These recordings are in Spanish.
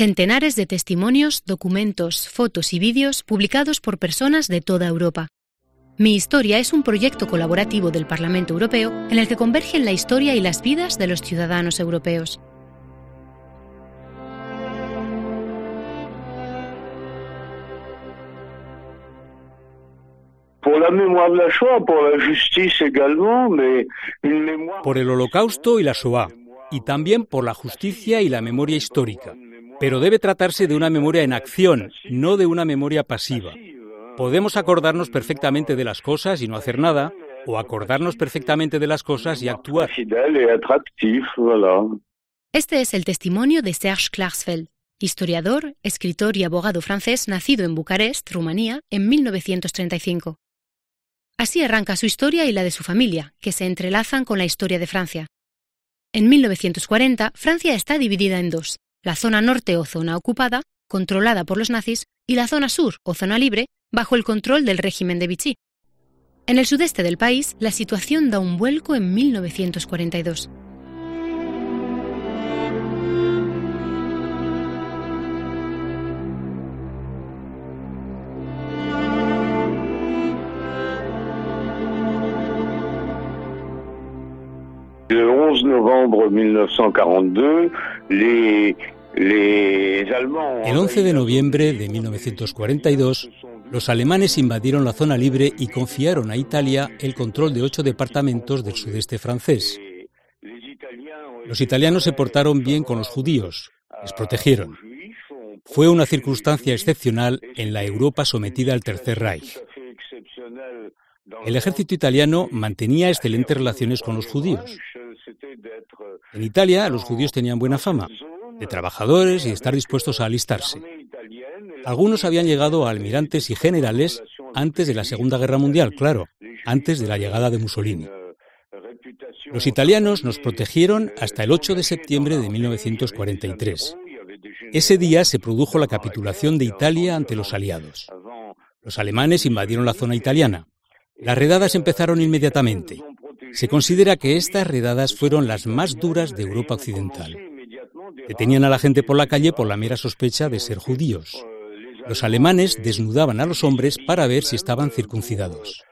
Centenares de testimonios, documentos, fotos y vídeos publicados por personas de toda Europa. Mi Historia es un proyecto colaborativo del Parlamento Europeo en el que convergen la historia y las vidas de los ciudadanos europeos. Por el holocausto y la Shoah, y también por la justicia y la memoria histórica. Pero debe tratarse de una memoria en acción, no de una memoria pasiva. Podemos acordarnos perfectamente de las cosas y no hacer nada, o acordarnos perfectamente de las cosas y actuar. Este es el testimonio de Serge Klarsfeld, historiador, escritor y abogado francés nacido en Bucarest, Rumanía, en 1935. Así arranca su historia y la de su familia, que se entrelazan con la historia de Francia. En 1940, Francia está dividida en dos, la zona norte o zona ocupada, controlada por los nazis, y la zona sur o zona libre, bajo el control del régimen de Vichy. En el sudeste del país, la situación da un vuelco en 1942. El 11 de noviembre de 1942, los alemanes invadieron la zona libre y confiaron a Italia el control de ocho departamentos del sudeste francés. Los italianos se portaron bien con los judíos, les protegieron. Fue una circunstancia excepcional en la Europa sometida al Tercer Reich. El ejército italiano mantenía excelentes relaciones con los judíos. En Italia los judíos tenían buena fama, de trabajadores y de estar dispuestos a alistarse. Algunos habían llegado a almirantes y generales antes de la Segunda Guerra Mundial, claro, antes de la llegada de Mussolini. Los italianos nos protegieron hasta el 8 de septiembre de 1943. Ese día se produjo la capitulación de Italia ante los aliados. Los alemanes invadieron la zona italiana. Las redadas empezaron inmediatamente. Se considera que estas redadas fueron las más duras de Europa Occidental. Detenían a la gente por la calle por la mera sospecha de ser judíos. Los alemanes desnudaban a los hombres para ver si estaban circuncidados.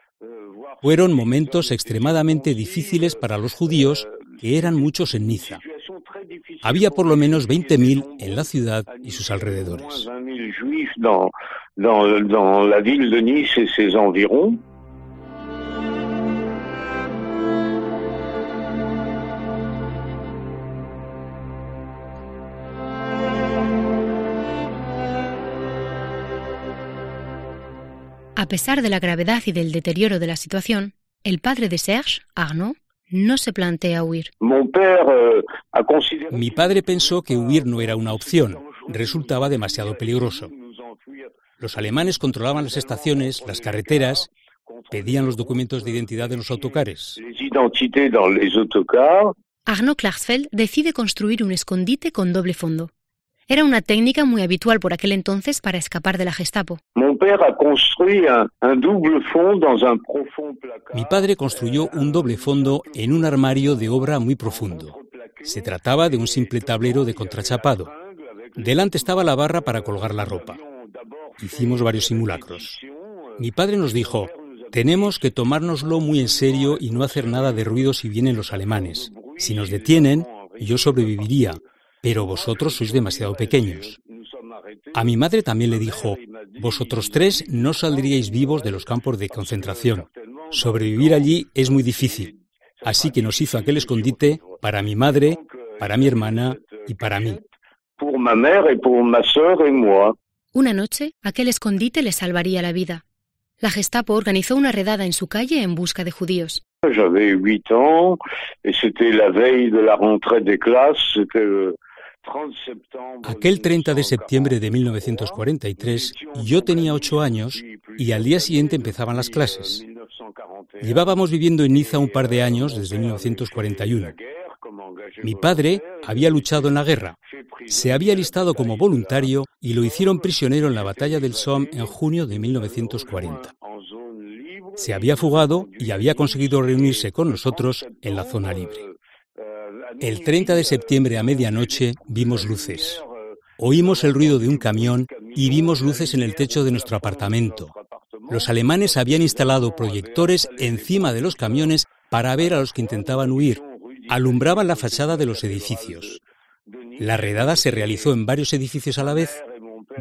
Fueron momentos extremadamente difíciles para los judíos, que eran muchos en Niza. Había por lo menos 20.000 en la ciudad y sus alrededores. A pesar de la gravedad y del deterioro de la situación, el padre de Serge, Arnaud, no se plantea huir. Euh, Mi padre pensó que huir no era una opción, resultaba demasiado peligroso. Los alemanes controlaban las estaciones, las carreteras, pedían los documentos de identidad de los autocares. Arnaud Klarsfeld decide construir un escondite con doble fondo. Era una técnica muy habitual por aquel entonces para escapar de la Gestapo. Mi padre construyó un doble fondo en un armario de obra muy profundo. Se trataba de un simple tablero de contrachapado. Delante estaba la barra para colgar la ropa. Hicimos varios simulacros. Mi padre nos dijo, tenemos que tomárnoslo muy en serio y no hacer nada de ruido si vienen los alemanes. Si nos detienen, yo sobreviviría, pero vosotros sois demasiado pequeños. A mi madre también le dijo, vosotros tres no saldríais vivos de los campos de concentración. Sobrevivir allí es muy difícil. Así que nos hizo aquel escondite para mi madre, para mi hermana y para mí. Una noche, aquel escondite le salvaría la vida. La Gestapo organizó una redada en su calle en busca de judíos. Aquel 30 de septiembre de 1943 yo tenía ocho años y al día siguiente empezaban las clases. Llevábamos viviendo en Niza un par de años desde 1941. Mi padre había luchado en la guerra, se había listado como voluntario y lo hicieron prisionero en la batalla del Somme en junio de 1940. Se había fugado y había conseguido reunirse con nosotros en la zona libre. El 30 de septiembre a medianoche vimos luces. Oímos el ruido de un camión y vimos luces en el techo de nuestro apartamento. Los alemanes habían instalado proyectores encima de los camiones para ver a los que intentaban huir. Alumbraban la fachada de los edificios. La redada se realizó en varios edificios a la vez.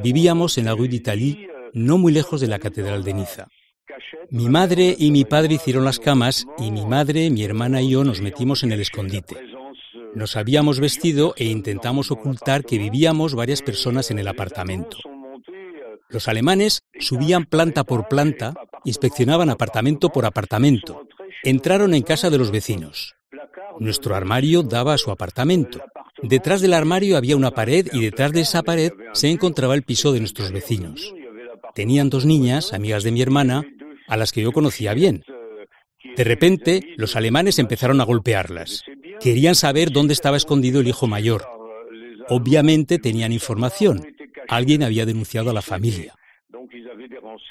Vivíamos en la Rue d'Italie, no muy lejos de la Catedral de Niza. Mi madre y mi padre hicieron las camas y mi madre, mi hermana y yo nos metimos en el escondite. Nos habíamos vestido e intentamos ocultar que vivíamos varias personas en el apartamento. Los alemanes subían planta por planta, inspeccionaban apartamento por apartamento. Entraron en casa de los vecinos. Nuestro armario daba a su apartamento. Detrás del armario había una pared y detrás de esa pared se encontraba el piso de nuestros vecinos. Tenían dos niñas, amigas de mi hermana, a las que yo conocía bien. De repente, los alemanes empezaron a golpearlas. Querían saber dónde estaba escondido el hijo mayor. Obviamente tenían información. Alguien había denunciado a la familia.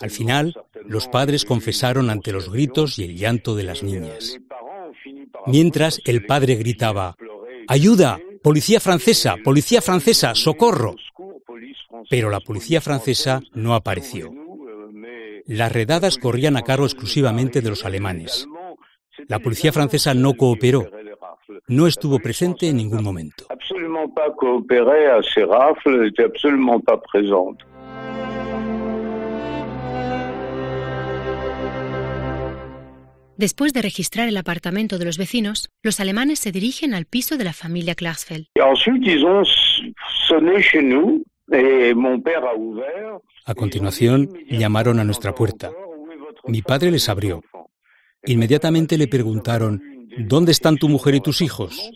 Al final, los padres confesaron ante los gritos y el llanto de las niñas. Mientras el padre gritaba, ¡Ayuda! ¡Policía francesa! ¡Policía francesa! ¡Socorro! Pero la policía francesa no apareció. Las redadas corrían a cargo exclusivamente de los alemanes. La policía francesa no cooperó. No estuvo presente en ningún momento. Después de registrar el apartamento de los vecinos, los alemanes se dirigen al piso de la familia Klarsfeld. A continuación, llamaron a nuestra puerta. Mi padre les abrió. Inmediatamente le preguntaron, ¿Dónde están tu mujer y tus hijos?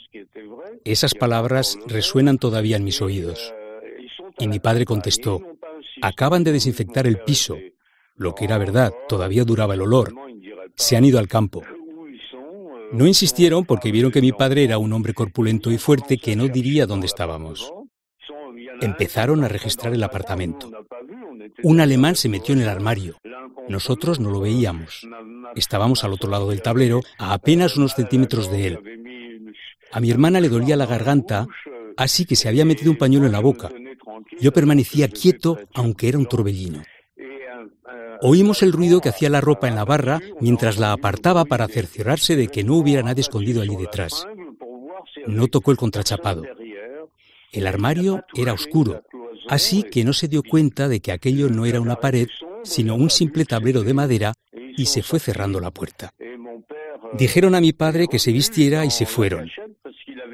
Esas palabras resuenan todavía en mis oídos. Y mi padre contestó, acaban de desinfectar el piso. Lo que era verdad, todavía duraba el olor. Se han ido al campo. No insistieron porque vieron que mi padre era un hombre corpulento y fuerte que no diría dónde estábamos. Empezaron a registrar el apartamento. Un alemán se metió en el armario. Nosotros no lo veíamos. Estábamos al otro lado del tablero, a apenas unos centímetros de él. A mi hermana le dolía la garganta, así que se había metido un pañuelo en la boca. Yo permanecía quieto, aunque era un torbellino. Oímos el ruido que hacía la ropa en la barra mientras la apartaba para cerciorarse de que no hubiera nadie escondido allí detrás. No tocó el contrachapado. El armario era oscuro, así que no se dio cuenta de que aquello no era una pared, sino un simple tablero de madera y se fue cerrando la puerta. Dijeron a mi padre que se vistiera y se fueron.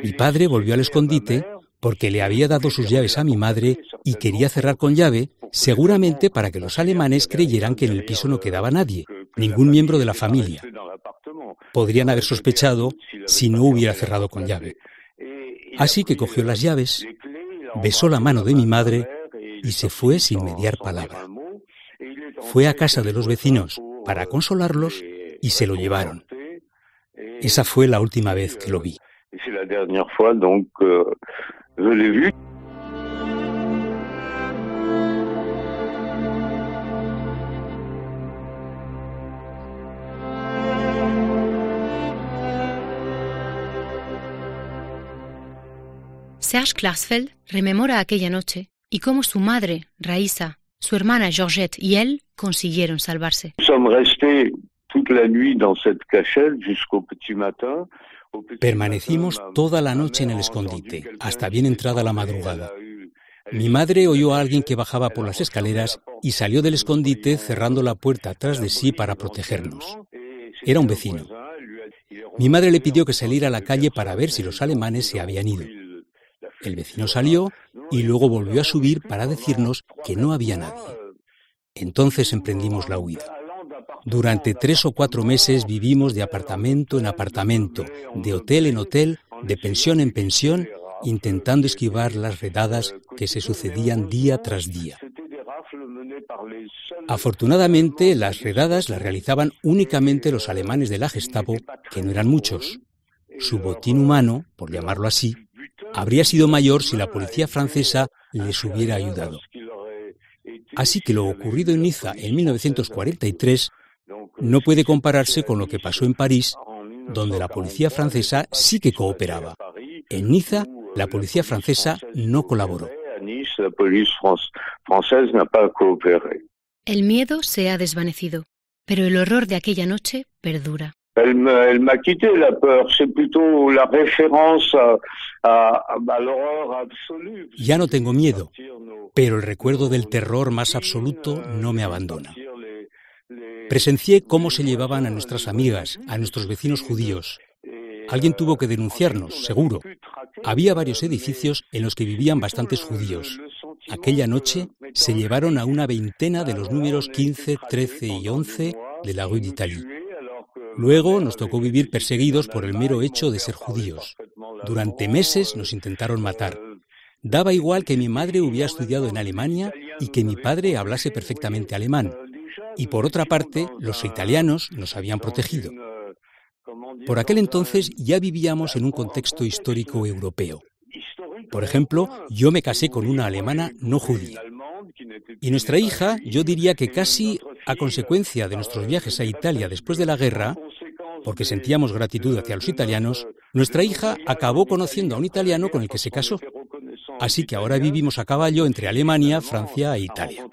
Mi padre volvió al escondite porque le había dado sus llaves a mi madre y quería cerrar con llave, seguramente para que los alemanes creyeran que en el piso no quedaba nadie, ningún miembro de la familia. Podrían haber sospechado si no hubiera cerrado con llave. Así que cogió las llaves, besó la mano de mi madre y se fue sin mediar palabra. Fue a casa de los vecinos para consolarlos y se lo llevaron. Esa fue la última vez que lo vi. Serge Klarsfeld rememora aquella noche y cómo su madre, Raisa, su hermana Georgette y él consiguieron salvarse. Permanecimos toda la noche en el escondite, hasta bien entrada la madrugada. Mi madre oyó a alguien que bajaba por las escaleras y salió del escondite cerrando la puerta atrás de sí para protegernos. Era un vecino. Mi madre le pidió que saliera a la calle para ver si los alemanes se habían ido. El vecino salió y luego volvió a subir para decirnos que no había nadie. Entonces emprendimos la huida. Durante tres o cuatro meses vivimos de apartamento en apartamento, de hotel en hotel, de pensión en pensión, intentando esquivar las redadas que se sucedían día tras día. Afortunadamente, las redadas las realizaban únicamente los alemanes de la Gestapo, que no eran muchos. Su botín humano, por llamarlo así, habría sido mayor si la policía francesa les hubiera ayudado. Así que lo ocurrido en Niza en 1943 no puede compararse con lo que pasó en París, donde la policía francesa sí que cooperaba. En Niza, la policía francesa no colaboró. El miedo se ha desvanecido, pero el horror de aquella noche perdura. Elle m'a elle m'a quitté la peur, c'est plutôt la référence à, à, à l'horreur absolue. Ya no tengo miedo, pero el recuerdo del terror más absoluto no me abandona. Presencié cómo se llevaban a nuestras amigas, a nuestros vecinos judíos. Alguien tuvo que denunciarnos, seguro. Había varios edificios en los que vivían bastantes judíos. Aquella noche se llevaron a una veintena de los números 15, 13 y 11 de la Rue d'Italie. Luego nos tocó vivir perseguidos por el mero hecho de ser judíos. Durante meses nos intentaron matar. Daba igual que mi madre hubiera estudiado en Alemania y que mi padre hablase perfectamente alemán. Y por otra parte, los italianos nos habían protegido. Por aquel entonces ya vivíamos en un contexto histórico europeo. Por ejemplo, yo me casé con una alemana no judía. Y nuestra hija, yo diría que casi a consecuencia de nuestros viajes a Italia después de la guerra, porque sentíamos gratitud hacia los italianos, nuestra hija acabó conociendo a un italiano con el que se casó. Así que ahora vivimos a caballo entre Alemania, Francia e Italia.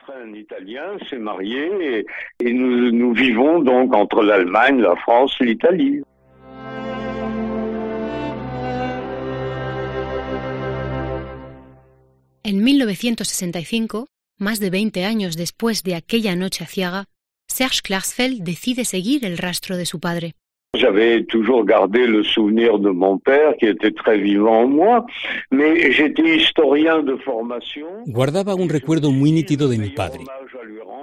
En 1965, más de 20 años después de aquella noche aciaga, Serge Klarsfeld decide seguir el rastro de su padre. J'avais toujours gardé le souvenir de mon père qui était très vivant en moi, mais j'étais historien de formation. Guardaba un recuerdo muy nítido de mi padre.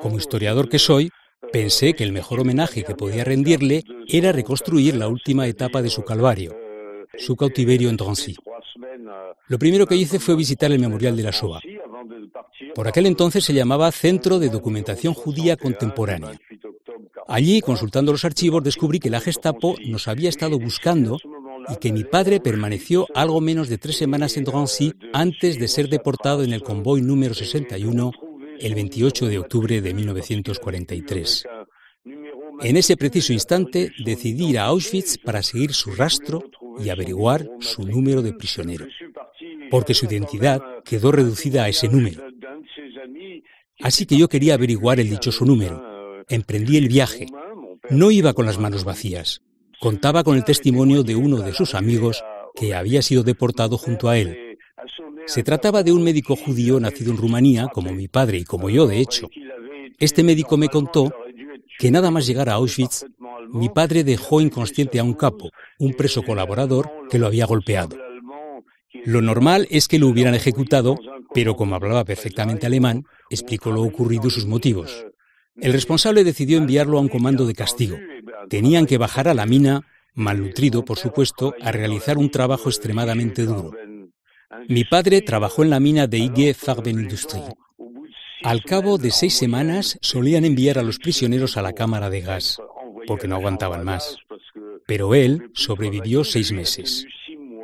Como historiador que soy, pensé que el mejor homenaje que podía rendirle era reconstruir la última etapa de su calvario, su cautiverio en Drancy. Lo primero que hice fue visitar el memorial de la Shoah. Por aquel entonces se llamaba Centro de Documentación Judía Contemporánea. Allí, consultando los archivos, descubrí que la Gestapo nos había estado buscando y que mi padre permaneció algo menos de tres semanas en Drancy antes de ser deportado en el convoy número 61 el 28 de octubre de 1943. En ese preciso instante decidí ir a Auschwitz para seguir su rastro y averiguar su número de prisionero, porque su identidad quedó reducida a ese número. Así que yo quería averiguar el dichoso número. Emprendí el viaje. No iba con las manos vacías. Contaba con el testimonio de uno de sus amigos que había sido deportado junto a él. Se trataba de un médico judío nacido en Rumanía, como mi padre y como yo, de hecho. Este médico me contó que nada más llegar a Auschwitz, mi padre dejó inconsciente a un capo, un preso colaborador, que lo había golpeado. Lo normal es que lo hubieran ejecutado, pero como hablaba perfectamente alemán, explicó lo ocurrido y sus motivos. El responsable decidió enviarlo a un comando de castigo. Tenían que bajar a la mina, malnutrido, por supuesto, a realizar un trabajo extremadamente duro. Mi padre trabajó en la mina de IG Farbenindustrie. Al cabo de seis semanas solían enviar a los prisioneros a la cámara de gas, porque no aguantaban más. Pero él sobrevivió seis meses.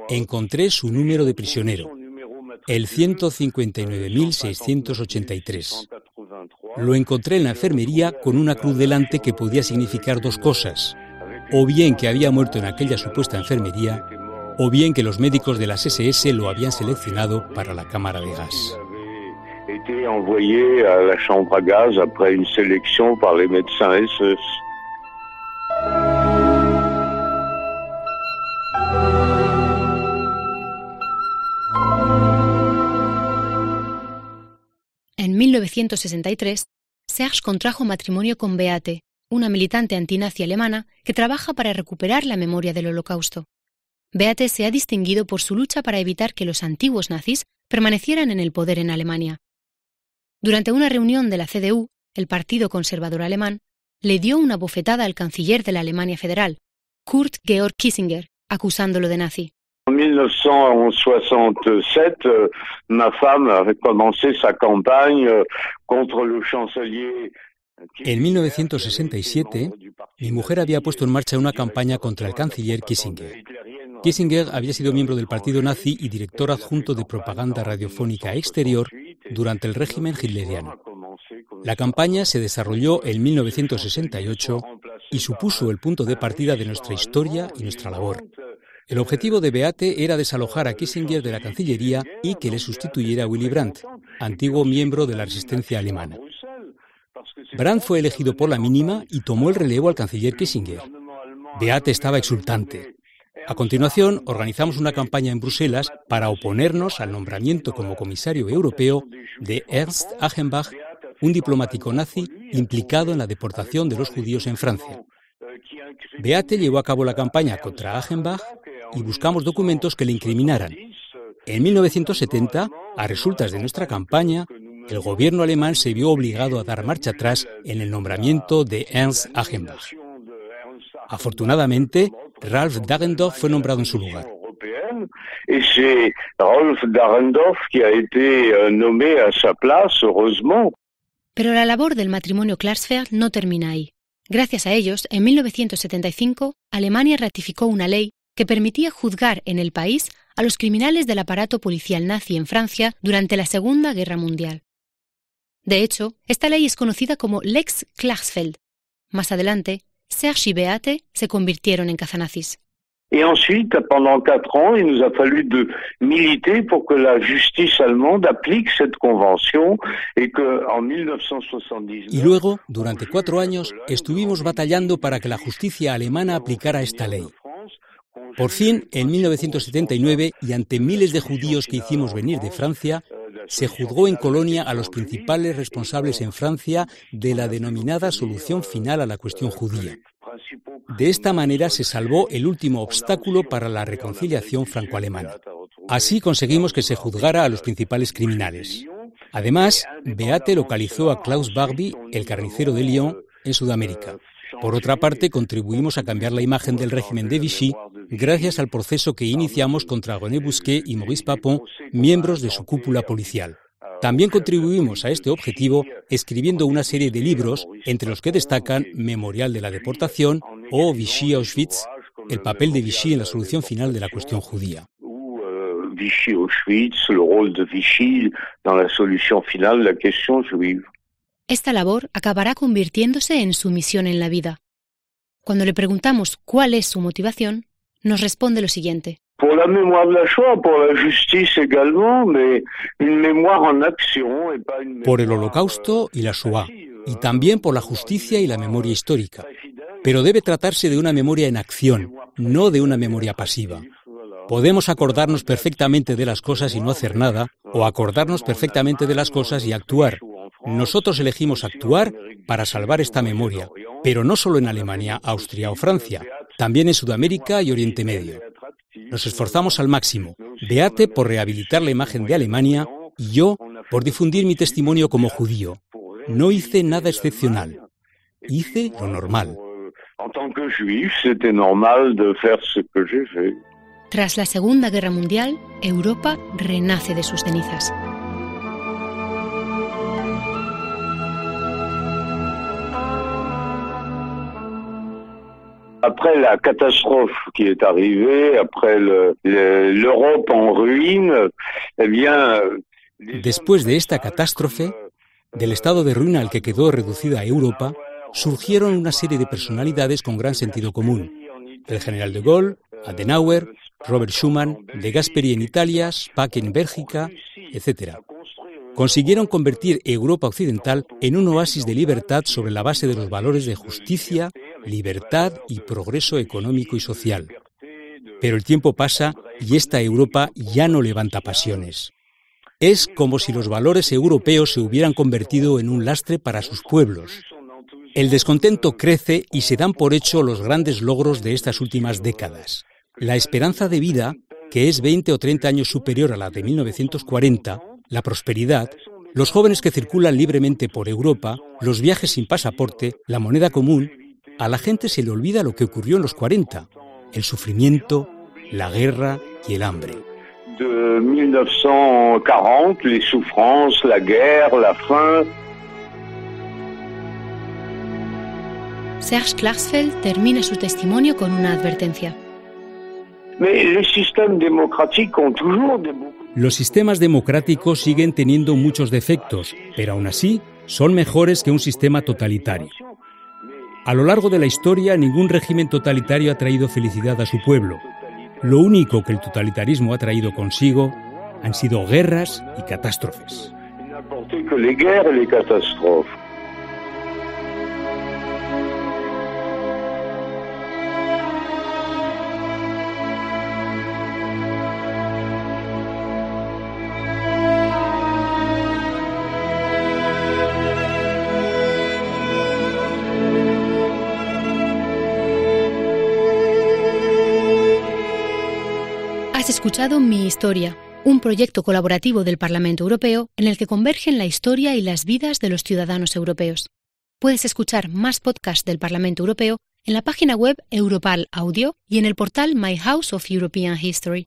Encontré su número de prisionero, el 159.683. Lo encontré en la enfermería con una cruz delante que podía significar dos cosas. O bien que había muerto en aquella supuesta enfermería, o bien que los médicos de las SS lo habían seleccionado para la cámara de gas. 1963, Serge contrajo matrimonio con Beate, una militante antinazi alemana que trabaja para recuperar la memoria del Holocausto. Beate se ha distinguido por su lucha para evitar que los antiguos nazis permanecieran en el poder en Alemania. Durante una reunión de la CDU, el Partido Conservador Alemán le dio una bofetada al canciller de la Alemania Federal, Kurt Georg Kissinger, acusándolo de nazi. En 1967, euh, ma femme a commencé sa campagne euh, contre le chancelier. En 1967, mi mujer había puesto en marcha una campaña contra el canciller Kissinger. Kissinger había sido miembro del partido nazi y director adjunto de propaganda radiofónica exterior durante el régimen hitleriano. La campaña se desarrolló en 1968 y supuso el punto de partida de nuestra historia y nuestra labor. El objetivo de Beate era desalojar a Kissinger de la Cancillería y que le sustituyera Willy Brandt. antiguo miembro de la resistencia alemana. Brandt fue elegido por la mínima y tomó el relevo al canciller Kissinger. Beate estaba exultante. A continuación, organizamos una campaña en Bruselas para oponernos al nombramiento como comisario europeo de Ernst Achenbach, un diplomático nazi implicado en la deportación de los judíos en Francia. Beate llevó a cabo la campaña contra Achenbach y buscamos documentos que le incriminaran. En 1970, a resultas de nuestra campaña, el gobierno alemán se vio obligado a dar marcha atrás en el nombramiento de Ernst Achenbach. Afortunadamente, Ralph Dagendorf fue nombrado en su lugar. Pero la labor del matrimonio Klarsfeld no termina ahí. Gracias a ellos, en 1975, Alemania ratificó una ley que permitía juzgar en el país a los criminales del aparato policial nazi en Francia durante la Segunda Guerra Mundial. De hecho, esta ley es conocida como Lex Klarsfeld. Más adelante, Serge y Beate se convirtieron en cazanazis. Y ensuite, pendant quatre ans, il nous a fallu de militer pour que la justice allemande applique cette convention et que en 1979. Y luego, durante cuatro años, estuvimos batallando para que la justicia alemana aplicara esta ley. Por fin, en 1979, y ante miles de judíos que hicimos venir de Francia, se juzgó en Colonia a los principales responsables en Francia de la denominada solución final a la cuestión judía. De esta manera se salvó el último obstáculo para la reconciliación franco-alemana. Así conseguimos que se juzgara a los principales criminales. Además, Beate localizó a Klaus Barbie, el carnicero de Lyon, en Sudamérica. Por otra parte, contribuimos a cambiar la imagen del régimen de Vichy gracias al proceso que iniciamos contra René Busquet y Maurice Papon, miembros de su cúpula policial. También contribuimos a este objetivo escribiendo una serie de libros, entre los que destacan Memorial de la Deportación o Vichy Auschwitz, el papel de Vichy en la solución final de la cuestión judía. Vichy Auschwitz, el rol de Vichy en la solución final de la cuestión judía. Esta labor acabará convirtiéndose en su misión en la vida. Cuando le preguntamos cuál es su motivación, nos responde lo siguiente. Por el holocausto y la Shoah, y también por la justicia y la memoria histórica. Pero debe tratarse de una memoria en acción, no de una memoria pasiva. Podemos acordarnos perfectamente de las cosas y no hacer nada, o acordarnos perfectamente de las cosas y actuar. Nosotros elegimos actuar para salvar esta memoria, pero no solo en Alemania, Austria o Francia, también en Sudamérica y Oriente Medio. Nos esforzamos al máximo, Beate por rehabilitar la imagen de Alemania y yo por difundir mi testimonio como judío. No hice nada excepcional, hice lo normal. Tras la Segunda Guerra Mundial, Europa renace de sus cenizas. Après la catastrophe qui est arrivée, après l'Europe en ruine, eh bien. Después de esta catástrofe, del estado de ruina al que quedó reducida Europa, surgieron una serie de personalidades con gran sentido común. El general de Gaulle, Adenauer, Robert Schuman, De Gasperi en Italia, Spack en Bélgica, etc. Consiguieron convertir Europa occidental en un oasis de libertad sobre la base de los valores de justicia, libertad y progreso económico y social. Pero el tiempo pasa y esta Europa ya no levanta pasiones. Es como si los valores europeos se hubieran convertido en un lastre para sus pueblos. El descontento crece y se dan por hecho los grandes logros de estas últimas décadas. La esperanza de vida, que es 20 o 30 años superior a la de 1940, la prosperidad, los jóvenes que circulan libremente por Europa, los viajes sin pasaporte, la moneda común a la gente se le olvida lo que ocurrió en los 40, el sufrimiento, la guerra y el hambre. De 1940, les souffrances, la guerre, la faim. Serge Klarsfeld termina su testimonio con una advertencia. Los sistemas democráticos siguen teniendo muchos defectos, pero aún así son mejores que un sistema totalitario. A lo largo de la historia, ningún régimen totalitario ha traído felicidad a su pueblo. Lo único que el totalitarismo ha traído consigo han sido guerras y catástrofes. Escuchado Mi Historia, un proyecto colaborativo del Parlamento Europeo en el que convergen la historia y las vidas de los ciudadanos europeos. Puedes escuchar más podcasts del Parlamento Europeo en la página web Europal Audio y en el portal My House of European History.